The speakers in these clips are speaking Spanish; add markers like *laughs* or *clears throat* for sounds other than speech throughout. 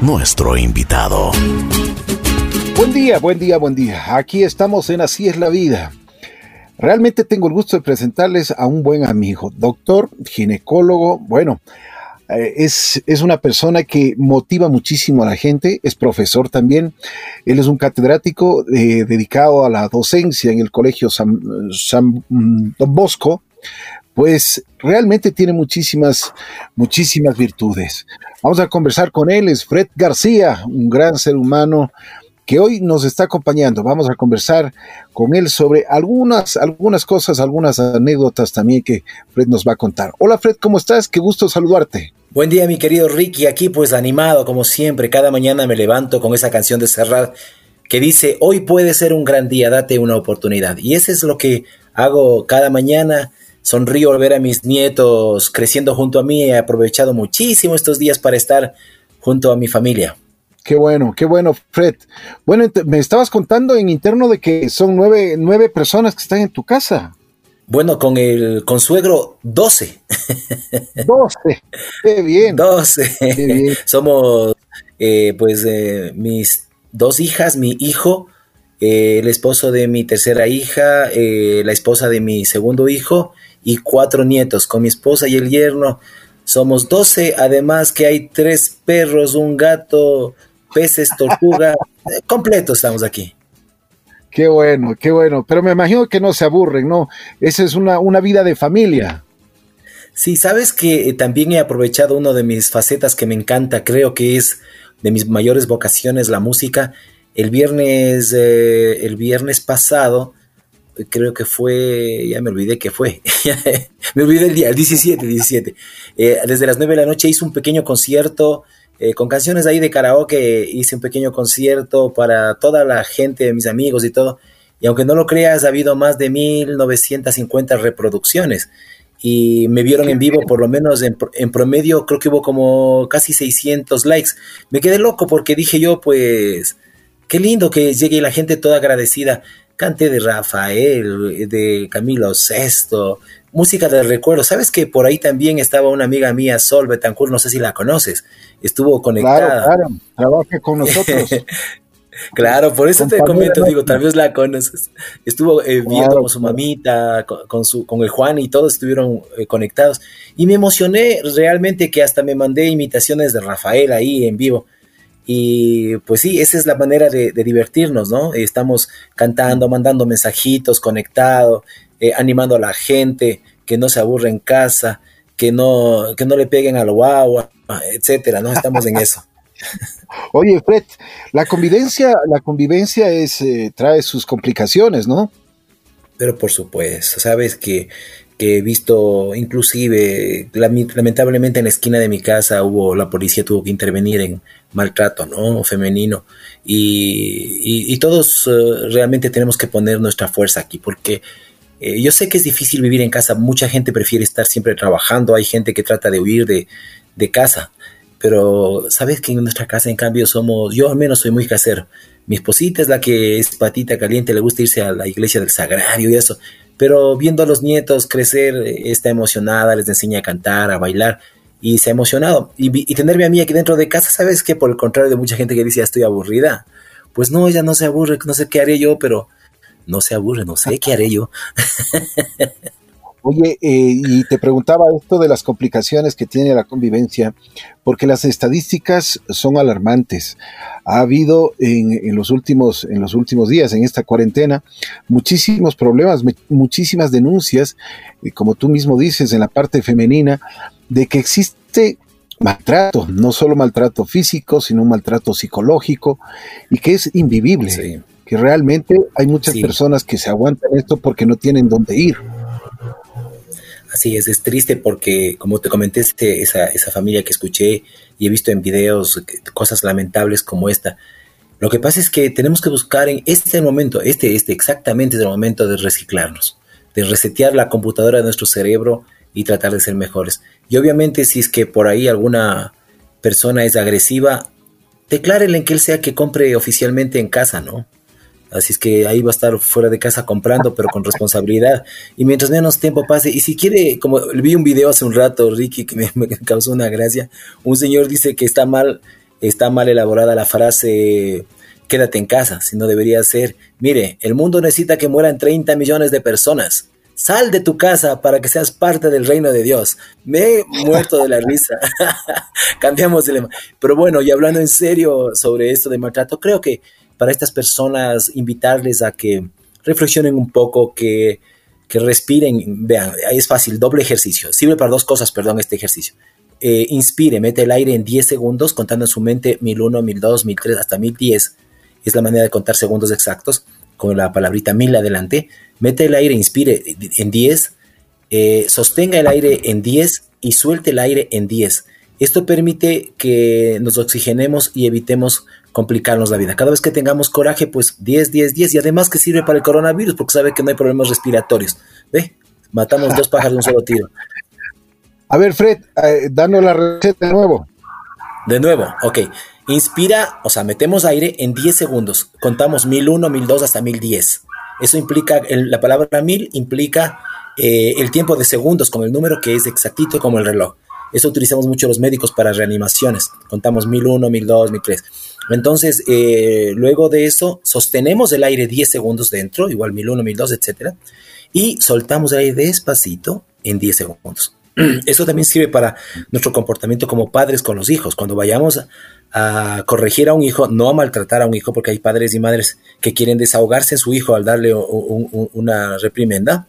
nuestro invitado. Buen día, buen día, buen día. Aquí estamos en Así es la vida. Realmente tengo el gusto de presentarles a un buen amigo, doctor, ginecólogo, bueno, eh, es, es, una persona que motiva muchísimo a la gente, es profesor también, él es un catedrático eh, dedicado a la docencia en el Colegio San, San mm, Bosco, pues realmente tiene muchísimas, muchísimas virtudes. Vamos a conversar con él, es Fred García, un gran ser humano que hoy nos está acompañando. Vamos a conversar con él sobre algunas, algunas cosas, algunas anécdotas también que Fred nos va a contar. Hola Fred, ¿cómo estás? Qué gusto saludarte. Buen día mi querido Ricky, aquí pues animado como siempre, cada mañana me levanto con esa canción de Serrat que dice, hoy puede ser un gran día, date una oportunidad. Y eso es lo que hago cada mañana sonrío al ver a mis nietos creciendo junto a mí. He aprovechado muchísimo estos días para estar junto a mi familia. Qué bueno, qué bueno, Fred. Bueno, me estabas contando en interno de que son nueve, nueve personas que están en tu casa. Bueno, con el consuegro, doce. Doce, qué bien. Doce. Somos, eh, pues, eh, mis dos hijas, mi hijo, eh, el esposo de mi tercera hija, la esposa de mi segundo hijo y cuatro nietos. Con mi esposa y el yerno somos doce, además que hay tres perros, un gato, peces, tortuga, *laughs* eh, completo estamos aquí. Qué bueno, qué bueno, pero me imagino que no se aburren, ¿no? Esa es una, una vida de familia. Sí, sabes que eh, también he aprovechado una de mis facetas que me encanta, creo que es de mis mayores vocaciones la música. El viernes, eh, el viernes pasado creo que fue, ya me olvidé que fue, *laughs* me olvidé el día, el 17, 17. Eh, desde las 9 de la noche hice un pequeño concierto eh, con canciones ahí de karaoke, hice un pequeño concierto para toda la gente, mis amigos y todo. Y aunque no lo creas, ha habido más de 1950 reproducciones. Y me vieron en vivo, por lo menos en, en promedio, creo que hubo como casi 600 likes. Me quedé loco porque dije yo, pues, qué lindo que llegue la gente toda agradecida. Canté de Rafael, de Camilo Sesto, música de recuerdo. ¿Sabes que por ahí también estaba una amiga mía, Sol Betancourt, no sé si la conoces, estuvo conectada. Claro, claro, trabaja con nosotros. *laughs* claro, por eso te comento, digo, tal vez la conoces. Estuvo eh, viendo con su mamita, con, su, con el Juan y todos estuvieron eh, conectados. Y me emocioné realmente que hasta me mandé imitaciones de Rafael ahí en vivo. Y pues sí, esa es la manera de, divertirnos, ¿no? Estamos cantando, mandando mensajitos, conectado, eh, animando a la gente, que no se aburre en casa, que no, que no le peguen al guagua, etcétera, ¿no? Estamos en eso. *laughs* Oye, Fred, la convivencia, la convivencia es, eh, trae sus complicaciones, ¿no? Pero por supuesto, sabes que que he visto, inclusive, lamentablemente en la esquina de mi casa hubo, la policía tuvo que intervenir en maltrato, ¿no? Femenino. Y, todos eh, realmente tenemos que poner nuestra fuerza aquí, porque eh, yo sé que es difícil vivir en casa, mucha gente prefiere estar siempre trabajando, hay gente que trata de huir de, de casa, pero sabes que en nuestra casa en cambio somos, yo al menos soy muy casero. Mi esposita es la que es patita caliente, le gusta irse a la iglesia del sagrario y eso pero viendo a los nietos crecer, está emocionada, les enseña a cantar, a bailar, y se ha emocionado. Y, tenerme a mí aquí dentro de casa, ¿sabes que Por el contrario de mucha gente que dice, ya estoy aburrida, pues no, ella no se aburre, no sé qué haré yo, pero no se aburre, no sé qué haré yo. *laughs* Oye, eh, y te preguntaba esto de las complicaciones que tiene la convivencia, porque las estadísticas son alarmantes. Ha habido en, los, últimos, en los últimos días, en esta cuarentena, muchísimos problemas, muchísimas denuncias, eh, como tú mismo dices, en la parte femenina, de que existe maltrato, no solo maltrato físico, sino maltrato psicológico, y que es invivible. Que realmente hay muchas personas que se aguantan esto porque no tienen dónde ir. Así es, es triste porque, como te comenté, este, esa, esa familia que escuché y he visto en videos cosas lamentables como esta. Lo que pasa es que tenemos que buscar en este momento, este, este exactamente es el momento de reciclarnos, de resetear la computadora de nuestro cerebro y tratar de ser mejores. Y obviamente si es que por ahí alguna persona es agresiva, declárele en que él sea que compre oficialmente en casa, ¿no? Así es que ahí va a estar fuera de casa comprando, pero con responsabilidad. Y mientras menos tiempo pase, y si quiere, como vi un video hace un rato, Ricky, que me, *laughs* me causó una gracia, un señor dice que está mal, está mal elaborada la frase quédate en casa, si no debería ser, mire, el mundo necesita que mueran 30 millones de personas. Sal de tu casa para que seas parte del reino de Dios. Me he muerto de la risa. *laughs* Cambiamos de lema. Pero bueno, y hablando en serio sobre esto de maltrato, creo que para estas personas invitarles a que reflexionen un poco, que, que respiren. Vean, es fácil, doble ejercicio. Sirve para dos cosas, perdón, este ejercicio. Eh, inspire, mete el aire en 10 segundos, contando en su mente 1001, 1002, 1003, hasta 1010. Es la manera de contar segundos exactos, con la palabrita 1000 adelante. Mete el aire, inspire en 10, eh, sostenga el aire en 10 y suelte el aire en 10. Esto permite que nos oxigenemos y evitemos complicarnos la vida. Cada vez que tengamos coraje, pues 10, 10, 10 y además que sirve para el coronavirus porque sabe que no hay problemas respiratorios. ¿Ve? Matamos dos *laughs* pájaros de un solo tiro. A ver, Fred, eh, danos la receta de nuevo. De nuevo, ok. Inspira, o sea, metemos aire en 10 segundos. Contamos 1001, 1002 hasta 1010. Eso implica, la palabra 1000 implica eh, el tiempo de segundos con el número que es exactito como el reloj. Eso utilizamos mucho los médicos para reanimaciones. Contamos 1001, 1002, 1003. Entonces, eh, luego de eso, sostenemos el aire 10 segundos dentro, igual 1001, 1002, etc. Y soltamos el aire despacito en 10 segundos. *clears throat* Eso también sirve para nuestro comportamiento como padres con los hijos. Cuando vayamos a, corregir a un hijo, no a maltratar a un hijo, porque hay padres y madres que quieren desahogarse en su hijo al darle una reprimenda.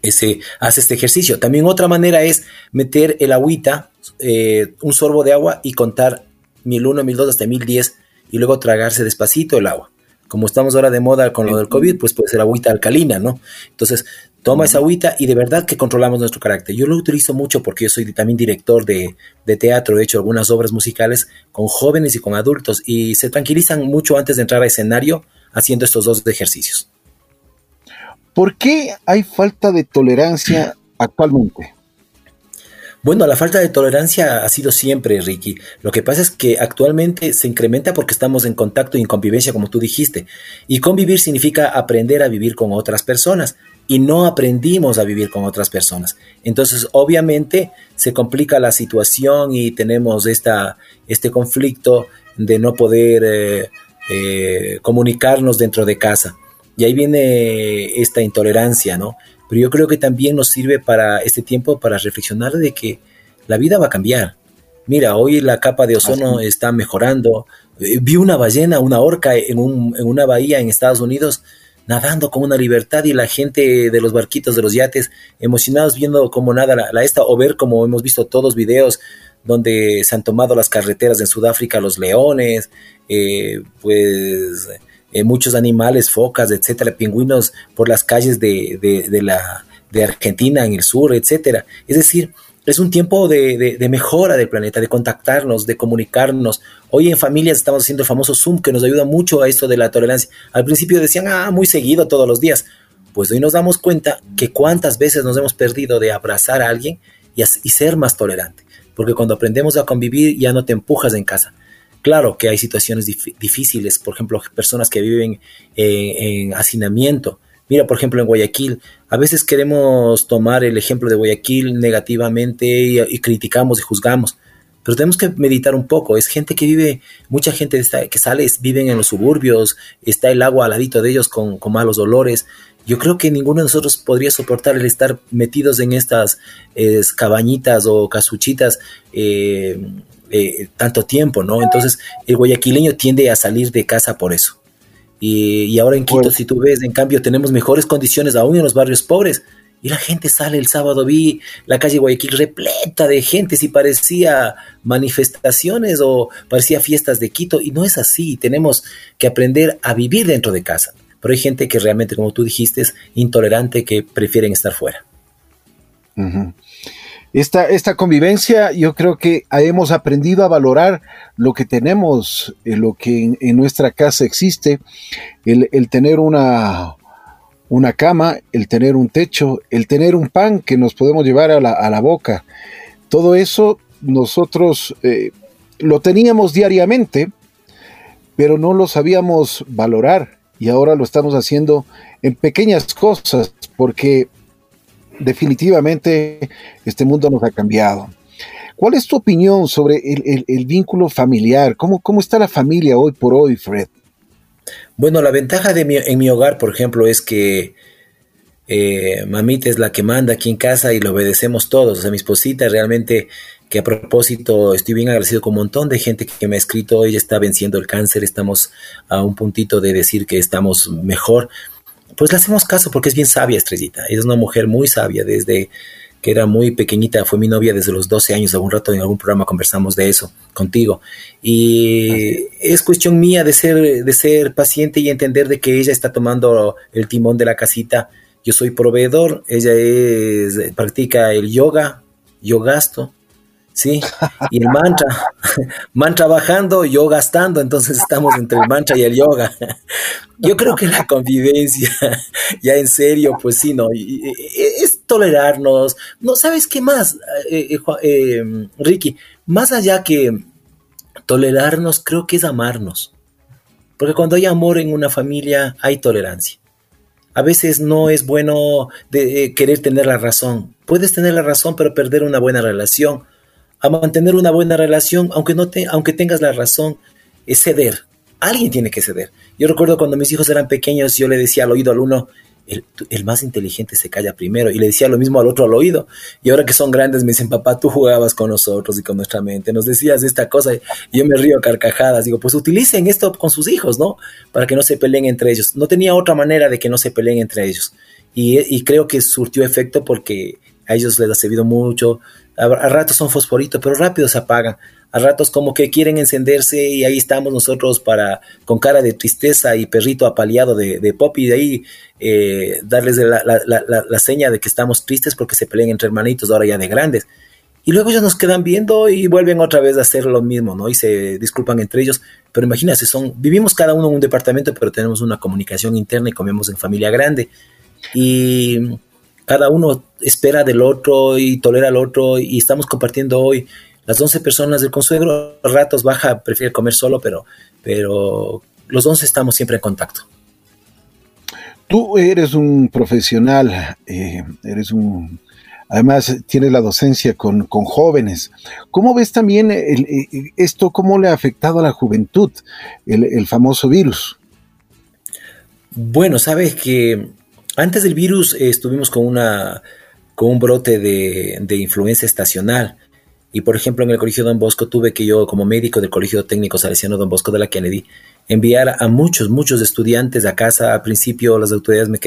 Ese, hace este ejercicio. También otra manera es meter el agüita, eh, un sorbo de agua y contar 1001, 1002 hasta 1010 y luego tragarse despacito el agua. Como estamos ahora de moda con lo del COVID, pues puede ser agüita alcalina, ¿no? Entonces, toma esa agüita y de verdad que controlamos nuestro carácter. Yo lo utilizo mucho porque yo soy también director de, de, teatro, he hecho algunas obras musicales con jóvenes y con adultos y se tranquilizan mucho antes de entrar a escenario haciendo estos dos ejercicios. ¿Por qué hay falta de tolerancia actualmente? Bueno, la falta de tolerancia ha sido siempre, Ricky. Lo que pasa es que actualmente se incrementa porque estamos en contacto y en convivencia, como tú dijiste. Y convivir significa aprender a vivir con otras personas. Y no aprendimos a vivir con otras personas. Entonces, obviamente, se complica la situación y tenemos esta, este conflicto de no poder eh, eh, comunicarnos dentro de casa. Y ahí viene esta intolerancia, ¿no? Pero yo creo que también nos sirve para este tiempo para reflexionar de que la vida va a cambiar. Mira, hoy la capa de ozono está mejorando. Eh, vi una ballena, una orca en, una bahía en Estados Unidos nadando con una libertad y la gente de los barquitos, de los yates, emocionados viendo cómo nada la, esta o ver como hemos visto todos videos donde se han tomado las carreteras en Sudáfrica los leones, eh, pues eh, muchos animales, focas, etcétera, pingüinos por las calles de, de, la, de Argentina en el sur, etcétera. Es decir, es un tiempo de, de, mejora del planeta, de contactarnos, de comunicarnos. Hoy en familias estamos haciendo el famoso Zoom que nos ayuda mucho a esto de la tolerancia. Al principio decían, ah, muy seguido todos los días. Pues hoy nos damos cuenta que cuántas veces nos hemos perdido de abrazar a alguien y, y ser más tolerante. Porque cuando aprendemos a convivir ya no te empujas en casa, Claro que hay situaciones difíciles, por ejemplo, personas que viven en hacinamiento. Mira, por ejemplo, en Guayaquil, a veces queremos tomar el ejemplo de Guayaquil negativamente y, criticamos y juzgamos, pero tenemos que meditar un poco. Es gente que vive, mucha gente que sale, viven en los suburbios, está el agua al ladito de ellos con, malos olores. Yo creo que ninguno de nosotros podría soportar el estar metidos en estas cabañitas o casuchitas eh, eh, tanto tiempo, ¿no? Entonces el guayaquileño tiende a salir de casa por eso. Y, ahora en Quito, si tú ves, en cambio, tenemos mejores condiciones aún en los barrios pobres. Y la gente sale el sábado, vi la calle Guayaquil repleta de gente, si parecía manifestaciones o parecía fiestas de Quito, y no es así, tenemos que aprender a vivir dentro de casa. Pero hay gente que realmente, como tú dijiste, es intolerante, que prefieren estar fuera esta, esta convivencia, yo creo que hemos aprendido a valorar lo que tenemos, eh, lo que en, nuestra casa existe, el, tener una, una cama, el tener un techo, el tener un pan que nos podemos llevar a la, boca. Todo eso nosotros eh, lo teníamos diariamente, pero no lo sabíamos valorar y ahora lo estamos haciendo en pequeñas cosas porque definitivamente este mundo nos ha cambiado. ¿Cuál es tu opinión sobre el, vínculo familiar? ¿Cómo, ¿Cómo está la familia hoy por hoy, Fred? Bueno, la ventaja de mi, en mi hogar, por ejemplo, es que eh, mamita es la que manda aquí en casa y lo obedecemos todos. O sea, mi esposita realmente, que a propósito estoy bien agradecido con un montón de gente que, me ha escrito, ella está venciendo el cáncer, estamos a un puntito de decir que estamos mejor. Pues le hacemos caso porque es bien sabia, Estrellita. es una mujer muy sabia desde que era muy pequeñita, fue mi novia desde los 12 años, algún rato en algún programa conversamos de eso contigo. Y es cuestión mía de ser, de ser paciente y entender de que ella está tomando el timón de la casita. Yo soy proveedor, ella es, practica el yoga, yo gasto, ¿sí? Y el mantra, *laughs* mantra bajando, yo gastando, entonces estamos entre el mantra y el yoga. *laughs* Yo creo que la convivencia, *laughs* ya en serio, pues sí, no, es tolerarnos, no, ¿sabes qué más, eh, eh, eh, Ricky? Más allá que tolerarnos, creo que es amarnos, porque cuando hay amor en una familia, hay tolerancia. A veces no es bueno de, querer tener la razón. Puedes tener la razón, pero perder una buena relación a mantener una buena relación, aunque, no te, aunque tengas la razón, es ceder. Alguien tiene que ceder. Yo recuerdo cuando mis hijos eran pequeños, yo le decía al oído al uno, el, más inteligente se calla primero. Y le decía lo mismo al otro al oído. Y ahora que son grandes me dicen, papá, tú jugabas con nosotros y con nuestra mente, nos decías esta cosa. Y yo me río a carcajadas. Digo, pues utilicen esto con sus hijos, ¿no? Para que no se peleen entre ellos. No tenía otra manera de que no se peleen entre ellos. Y, y creo que surtió efecto porque a ellos les ha servido mucho, a, ratos son fosforitos, pero rápido se apagan, a ratos como que quieren encenderse y ahí estamos nosotros para, con cara de tristeza y perrito apaleado de, pop y de ahí eh, darles la, la, seña de que estamos tristes porque se pelean entre hermanitos ahora ya de grandes. Y luego ellos nos quedan viendo y vuelven otra vez a hacer lo mismo, ¿no? Y se disculpan entre ellos. Pero imagínate, son, vivimos cada uno en un departamento, pero tenemos una comunicación interna y comemos en familia grande. Y cada uno espera del otro y tolera al otro y estamos compartiendo hoy las 11 personas del consuegro, ratos baja, prefiere comer solo, pero, pero los 11 estamos siempre en contacto. Tú eres un profesional, eh, eres un... Además, tienes la docencia con, jóvenes. ¿Cómo ves también esto, cómo le ha afectado a la juventud, el, el famoso virus? Bueno, sabes que antes del virus eh, estuvimos con, una, con un brote de, de, influencia estacional. Y por ejemplo, en el Colegio Don Bosco tuve que yo, como médico del Colegio Técnico Salesiano Don Bosco de la Kennedy, enviar a muchos, muchos estudiantes a casa. Al principio las autoridades me,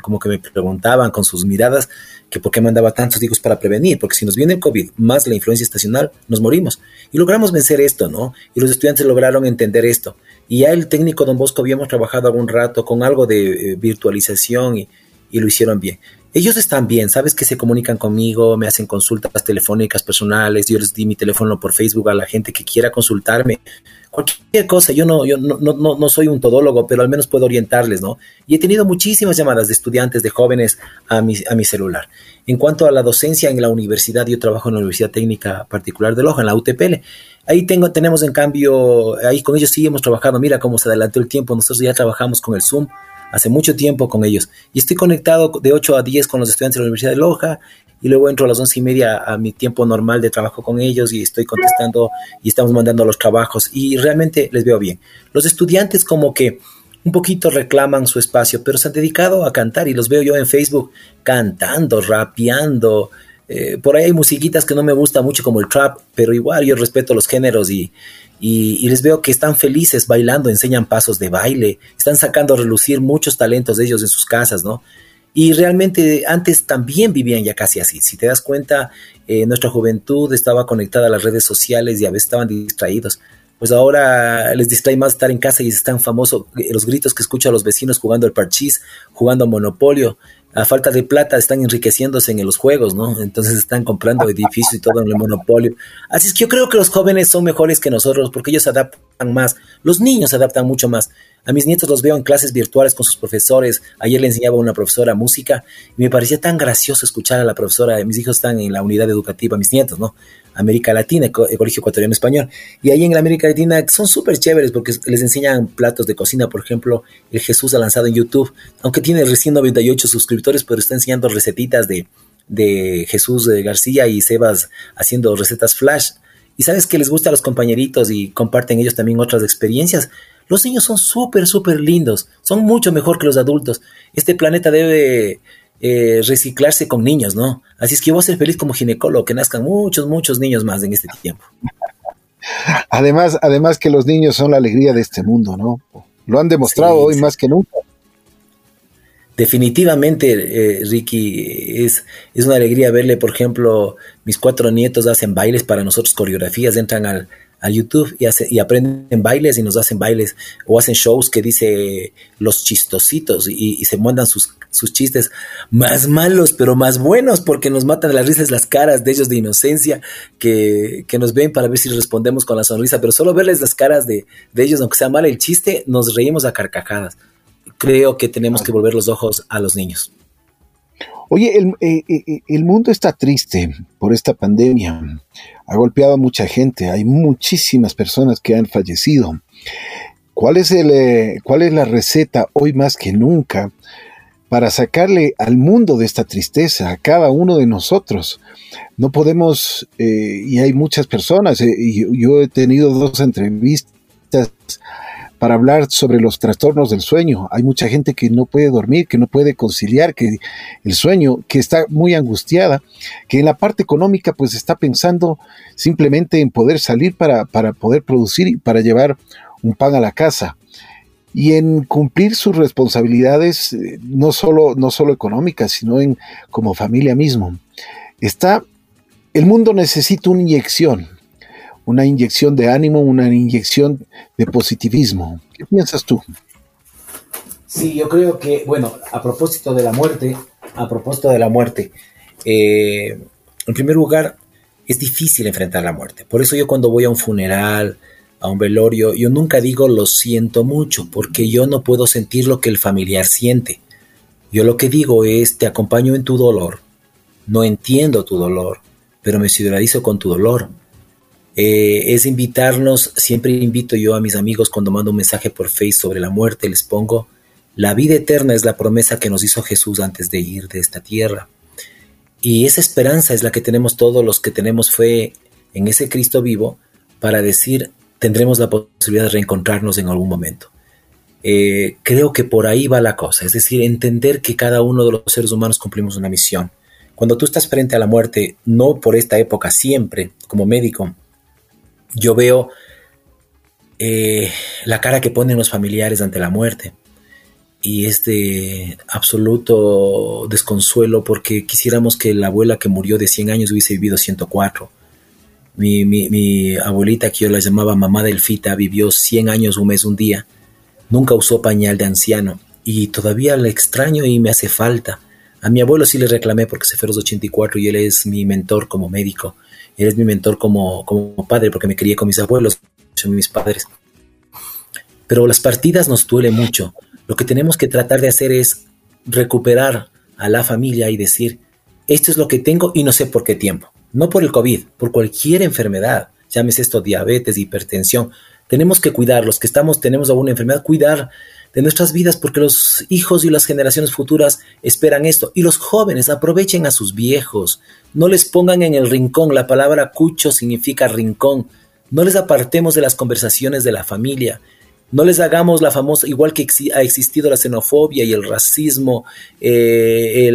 como que me preguntaban con sus miradas que por qué mandaba tantos hijos para prevenir, porque si nos viene el COVID más la influencia estacional, nos morimos. Y logramos vencer esto, ¿no? Y los estudiantes lograron entender esto. Y ya el técnico Don Bosco habíamos trabajado algún rato con algo de eh, virtualización y, y lo hicieron bien. Ellos están bien, sabes que se comunican conmigo, me hacen consultas telefónicas personales, yo les di mi teléfono por Facebook a la gente que quiera consultarme, cualquier cosa, yo no, yo no, no, no soy un todólogo, pero al menos puedo orientarles, ¿no? Y he tenido muchísimas llamadas de estudiantes, de jóvenes a mi, a mi celular. En cuanto a la docencia en la universidad, yo trabajo en la Universidad Técnica Particular de Loja, en la UTPL. Ahí tengo, tenemos en cambio, ahí con ellos sí hemos trabajado, mira cómo se adelantó el tiempo, nosotros ya trabajamos con el Zoom hace mucho tiempo con ellos y estoy conectado de 8 a 10 con los estudiantes de la Universidad de Loja y luego entro a las 11 y media a mi tiempo normal de trabajo con ellos y estoy contestando y estamos mandando los trabajos y realmente les veo bien. Los estudiantes como que un poquito reclaman su espacio, pero se han dedicado a cantar y los veo yo en Facebook cantando, rapeando, eh, por ahí hay musiquitas que no me gusta mucho como el trap, pero igual yo respeto los géneros y, y, les veo que están felices bailando, enseñan pasos de baile, están sacando a relucir muchos talentos de ellos en sus casas, ¿no? Y realmente antes también vivían ya casi así. Si te das cuenta, eh, nuestra juventud estaba conectada a las redes sociales y a veces estaban distraídos. Pues ahora les distrae más estar en casa y están famosos eh, los gritos que escucho a los vecinos jugando el parchís, jugando monopolio, a falta de plata están enriqueciéndose en los juegos, ¿no? Entonces están comprando edificios y todo en el monopolio. Así es que yo creo que los jóvenes son mejores que nosotros porque ellos se adaptan más. Los niños se adaptan mucho más. A mis nietos los veo en clases virtuales con sus profesores. Ayer le enseñaba a una profesora música y me parecía tan gracioso escuchar a la profesora. Mis hijos están en la unidad educativa, mis nietos, ¿no? América Latina, el Colegio Ecuatoriano Español. Y ahí en América Latina son súper chéveres porque les enseñan platos de cocina. Por ejemplo, el Jesús ha lanzado en YouTube, aunque tiene recién 98 suscriptores, pero está enseñando recetitas de, de Jesús García y Sebas haciendo recetas flash. Y sabes que les gusta a los compañeritos y comparten ellos también otras experiencias. Los niños son súper, súper lindos, son mucho mejor que los adultos. Este planeta debe eh, reciclarse con niños, ¿no? Así es que yo voy a ser feliz como ginecólogo, que nazcan muchos, muchos niños más en este tiempo. *laughs* Además, además que los niños son la alegría de este mundo, ¿no? Lo han demostrado hoy más que nunca. Definitivamente, eh, Ricky, es, es una alegría verle, por ejemplo, mis cuatro nietos hacen bailes para nosotros, coreografías, entran al, a YouTube y, hace, y aprenden bailes y nos hacen bailes o hacen shows que dice los chistositos y, se mandan sus, sus, chistes más malos pero más buenos porque nos matan las risas las caras de ellos de inocencia que, que, nos ven para ver si respondemos con la sonrisa pero solo verles las caras de, de ellos aunque sea mal el chiste nos reímos a carcajadas. Creo que tenemos que volver los ojos a los niños Oye, el, eh, eh, el, mundo está triste por esta pandemia. Ha golpeado a mucha gente. Hay muchísimas personas que han fallecido. ¿Cuál es, el, eh, cuál es la receta hoy más que nunca para sacarle al mundo de esta tristeza, a cada uno de nosotros? No podemos, y hay muchas personas, y yo he tenido dos entrevistas para hablar sobre los trastornos del sueño. Hay mucha gente que no puede dormir, que no puede conciliar que el sueño, que está muy angustiada, que en la parte económica pues está pensando simplemente en poder salir para, para poder producir y para llevar un pan a la casa y en cumplir sus responsabilidades eh, no solo, no solo económicas, sino en como familia mismo. Está, el mundo necesita una inyección, una inyección de ánimo, una inyección de positivismo. ¿Qué piensas tú? Sí, yo creo que, bueno, a propósito de la muerte, a propósito de la muerte, eh, en primer lugar, es difícil enfrentar la muerte. Por eso yo cuando voy a un funeral, a un velorio, yo nunca digo lo siento mucho, porque yo no puedo sentir lo que el familiar siente. Yo lo que digo es, te acompaño en tu dolor, no entiendo tu dolor, pero me solidarizo con tu dolor eh, es invitarnos, siempre invito yo a mis amigos cuando mando un mensaje por Facebook sobre la muerte, les pongo, la vida eterna es la promesa que nos hizo Jesús antes de ir de esta tierra. Y esa esperanza es la que tenemos todos los que tenemos fe en ese Cristo vivo para decir, tendremos la posibilidad de reencontrarnos en algún momento. Eh, creo que por ahí va la cosa, es decir, entender que cada uno de los seres humanos cumplimos una misión. Cuando tú estás frente a la muerte, no por esta época, siempre como médico, yo veo eh, la cara que ponen los familiares ante la muerte y este absoluto desconsuelo porque quisiéramos que la abuela que murió de 100 años hubiese vivido 104. Mi, mi, abuelita, que yo la llamaba mamá delfita, vivió 100 años, un mes, un día. Nunca usó pañal de anciano y todavía la extraño y me hace falta. A mi abuelo sí le reclamé porque se fue a los 84 y él es mi mentor como médico eres mi mentor como, como padre, porque me crié con mis abuelos, son mis padres. Pero las partidas nos duele mucho. Lo que tenemos que tratar de hacer es recuperar a la familia y decir, esto es lo que tengo y no sé por qué tiempo. No por el COVID, por cualquier enfermedad, llámese esto diabetes, hipertensión. Tenemos que cuidar, los que estamos, tenemos alguna enfermedad, cuidar de nuestras vidas porque los hijos y las generaciones futuras esperan esto. Y los jóvenes aprovechen a sus viejos, no les pongan en el rincón, la palabra cucho significa rincón, no les apartemos de las conversaciones de la familia, no les hagamos la famosa, igual que ha existido la xenofobia y el racismo, eh,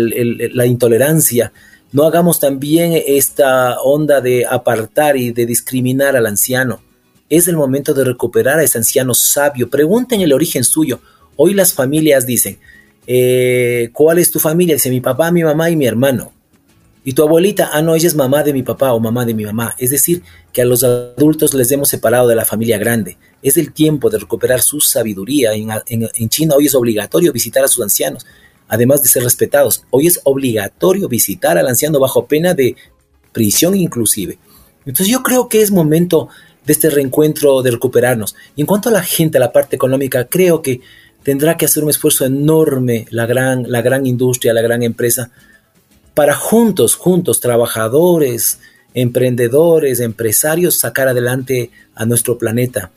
la intolerancia, no hagamos también esta onda de apartar y de discriminar al anciano es el momento de recuperar a ese anciano sabio. Pregunten el origen suyo. Hoy las familias dicen, eh, ¿cuál es tu familia? Dice mi papá, mi mamá y mi hermano. Y tu abuelita, ah, no, ella es mamá de mi papá o mamá de mi mamá. Es decir, que a los adultos les hemos separado de la familia grande. Es el tiempo de recuperar su sabiduría. En, en China hoy es obligatorio visitar a sus ancianos, además de ser respetados. Hoy es obligatorio visitar al anciano bajo pena de prisión inclusive. Entonces yo creo que es momento de este reencuentro, de recuperarnos. Y en cuanto a la gente, a la parte económica, creo que tendrá que hacer un esfuerzo enorme la gran, la gran industria, la gran empresa, para juntos, juntos, trabajadores, emprendedores, empresarios, sacar adelante a nuestro planeta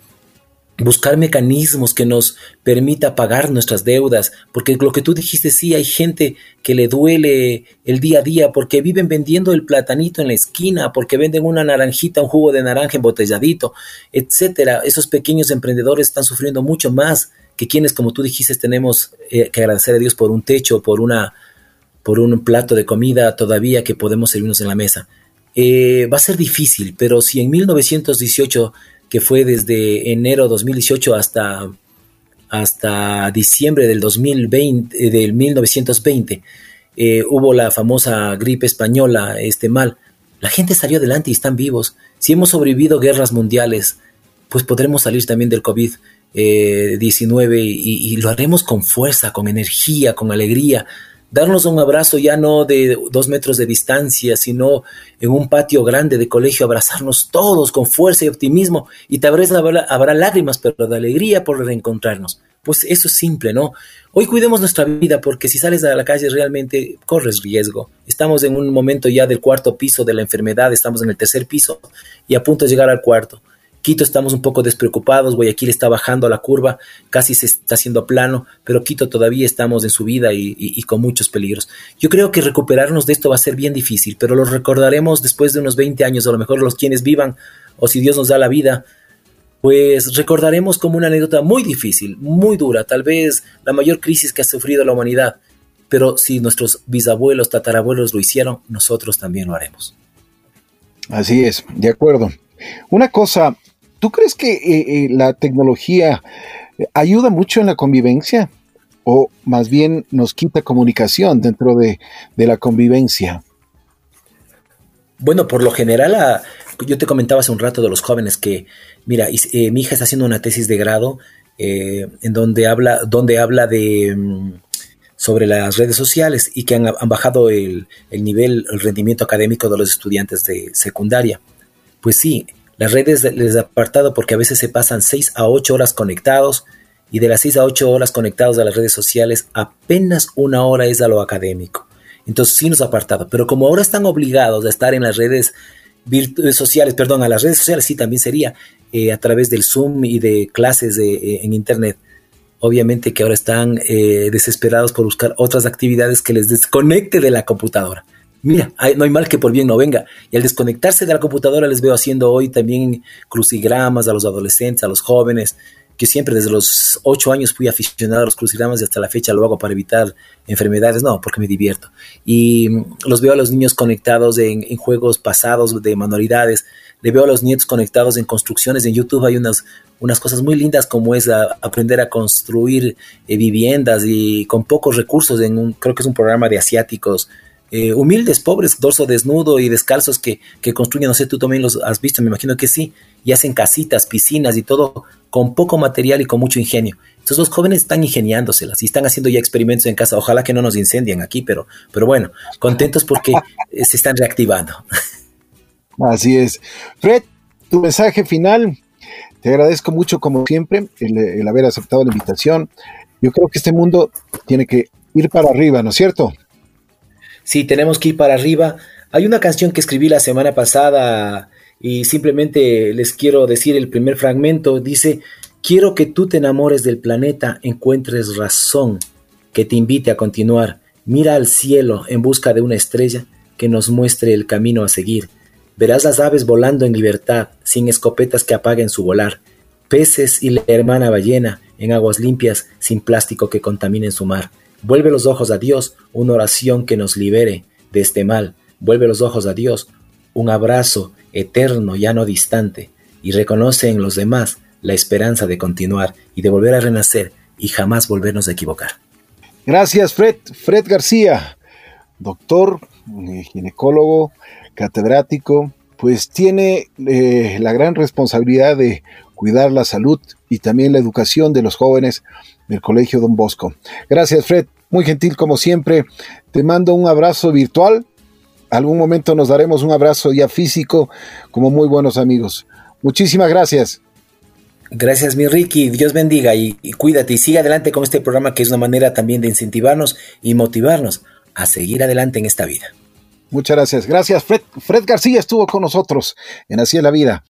buscar mecanismos que nos permita pagar nuestras deudas, porque lo que tú dijiste, sí, hay gente que le duele el día a día porque viven vendiendo el platanito en la esquina, porque venden una naranjita, un jugo de naranja embotelladito, etcétera. Esos pequeños emprendedores están sufriendo mucho más que quienes, como tú dijiste, tenemos eh, que agradecer a Dios por un techo, por una por un plato de comida todavía que podemos servirnos en la mesa. Eh, va a ser difícil, pero si en 1918 que fue desde enero 2018 hasta, hasta diciembre del, 2020, eh, del 1920. Eh, hubo la famosa gripe española, este mal. La gente salió adelante y están vivos. Si hemos sobrevivido guerras mundiales, pues podremos salir también del COVID-19 eh, y, y, lo haremos con fuerza, con energía, con alegría, darnos un abrazo ya no de dos metros de distancia, sino en un patio grande de colegio, abrazarnos todos con fuerza y optimismo, y tal vez habrá, lágrimas, pero de alegría por reencontrarnos. Pues eso es simple, ¿no? Hoy cuidemos nuestra vida porque si sales a la calle realmente corres riesgo. Estamos en un momento ya del cuarto piso de la enfermedad, estamos en el tercer piso y a punto de llegar al cuarto. Quito estamos un poco despreocupados, Guayaquil está bajando la curva, casi se está haciendo plano, pero Quito todavía estamos en subida y, y, con muchos peligros. Yo creo que recuperarnos de esto va a ser bien difícil, pero lo recordaremos después de unos 20 años, a lo mejor los quienes vivan, o si Dios nos da la vida, pues recordaremos como una anécdota muy difícil, muy dura, tal vez la mayor crisis que ha sufrido la humanidad, pero si nuestros bisabuelos, tatarabuelos lo hicieron, nosotros también lo haremos. Así es, de acuerdo. Una cosa ¿Tú crees que eh, eh, la tecnología ayuda mucho en la convivencia o más bien nos quita comunicación dentro de, la convivencia? Bueno, por lo general, yo te comentaba hace un rato de los jóvenes que, mira, eh, mi hija está haciendo una tesis de grado en donde habla, donde habla de mm, sobre las redes sociales y que han, bajado el, el, nivel, el rendimiento académico de los estudiantes de secundaria. Pues sí, las redes les apartado porque a veces se pasan 6 a 8 horas conectados y de las 6 a 8 horas conectados a las redes sociales apenas una hora es a lo académico. Entonces sí nos ha apartado, pero como ahora están obligados a estar en las redes eh, sociales, perdón, a las redes sociales sí también sería eh, a través del Zoom y de clases de, eh, en Internet. Obviamente que ahora están desesperados por buscar otras actividades que les desconecte de la computadora mira, no hay mal que por bien no venga. Y al desconectarse de la computadora les veo haciendo hoy también crucigramas a los adolescentes, a los jóvenes, que siempre desde los ocho años fui aficionado a los crucigramas y hasta la fecha lo hago para evitar enfermedades, no, porque me divierto. Y los veo a los niños conectados en, juegos pasados de manualidades, le veo a los nietos conectados en construcciones, en YouTube hay unas, unas cosas muy lindas como es aprender a construir eh, viviendas y con pocos recursos, en un, creo que es un programa de asiáticos, eh, humildes, pobres, dorso desnudo y descalzos que, que, construyen, no sé, tú también los has visto, me imagino que sí, y hacen casitas, piscinas y todo con poco material y con mucho ingenio. Entonces los jóvenes están ingeniándoselas y están haciendo ya experimentos en casa. Ojalá que no nos incendien aquí, pero, pero bueno, contentos porque eh, se están reactivando. *laughs* Así es. Fred, tu mensaje final. Te agradezco mucho, como siempre, el, el haber aceptado la invitación. Yo creo que este mundo tiene que ir para arriba, ¿no es cierto? Sí, tenemos que ir para arriba. Hay una canción que escribí la semana pasada y simplemente les quiero decir el primer fragmento. Dice, quiero que tú te enamores del planeta, encuentres razón que te invite a continuar. Mira al cielo en busca de una estrella que nos muestre el camino a seguir. Verás las aves volando en libertad, sin escopetas que apaguen su volar. Peces y la hermana ballena en aguas limpias, sin plástico que contaminen su mar. Vuelve los ojos a Dios, una oración que nos libere de este mal. Vuelve los ojos a Dios, un abrazo eterno, ya no distante, y reconoce en los demás la esperanza de continuar y de volver a renacer y jamás volvernos a equivocar. Gracias, Fred. Fred García, doctor, eh, ginecólogo, catedrático, pues tiene eh, la gran responsabilidad de cuidar la salud y también la educación de los jóvenes del Colegio Don Bosco. Gracias, Fred. Muy gentil como siempre. Te mando un abrazo virtual. Algún momento nos daremos un abrazo ya físico como muy buenos amigos. Muchísimas gracias. Gracias, mi Ricky. Dios bendiga y, cuídate y sigue adelante con este programa que es una manera también de incentivarnos y motivarnos a seguir adelante en esta vida. Muchas gracias. Gracias, Fred. Fred García estuvo con nosotros en Así es la Vida.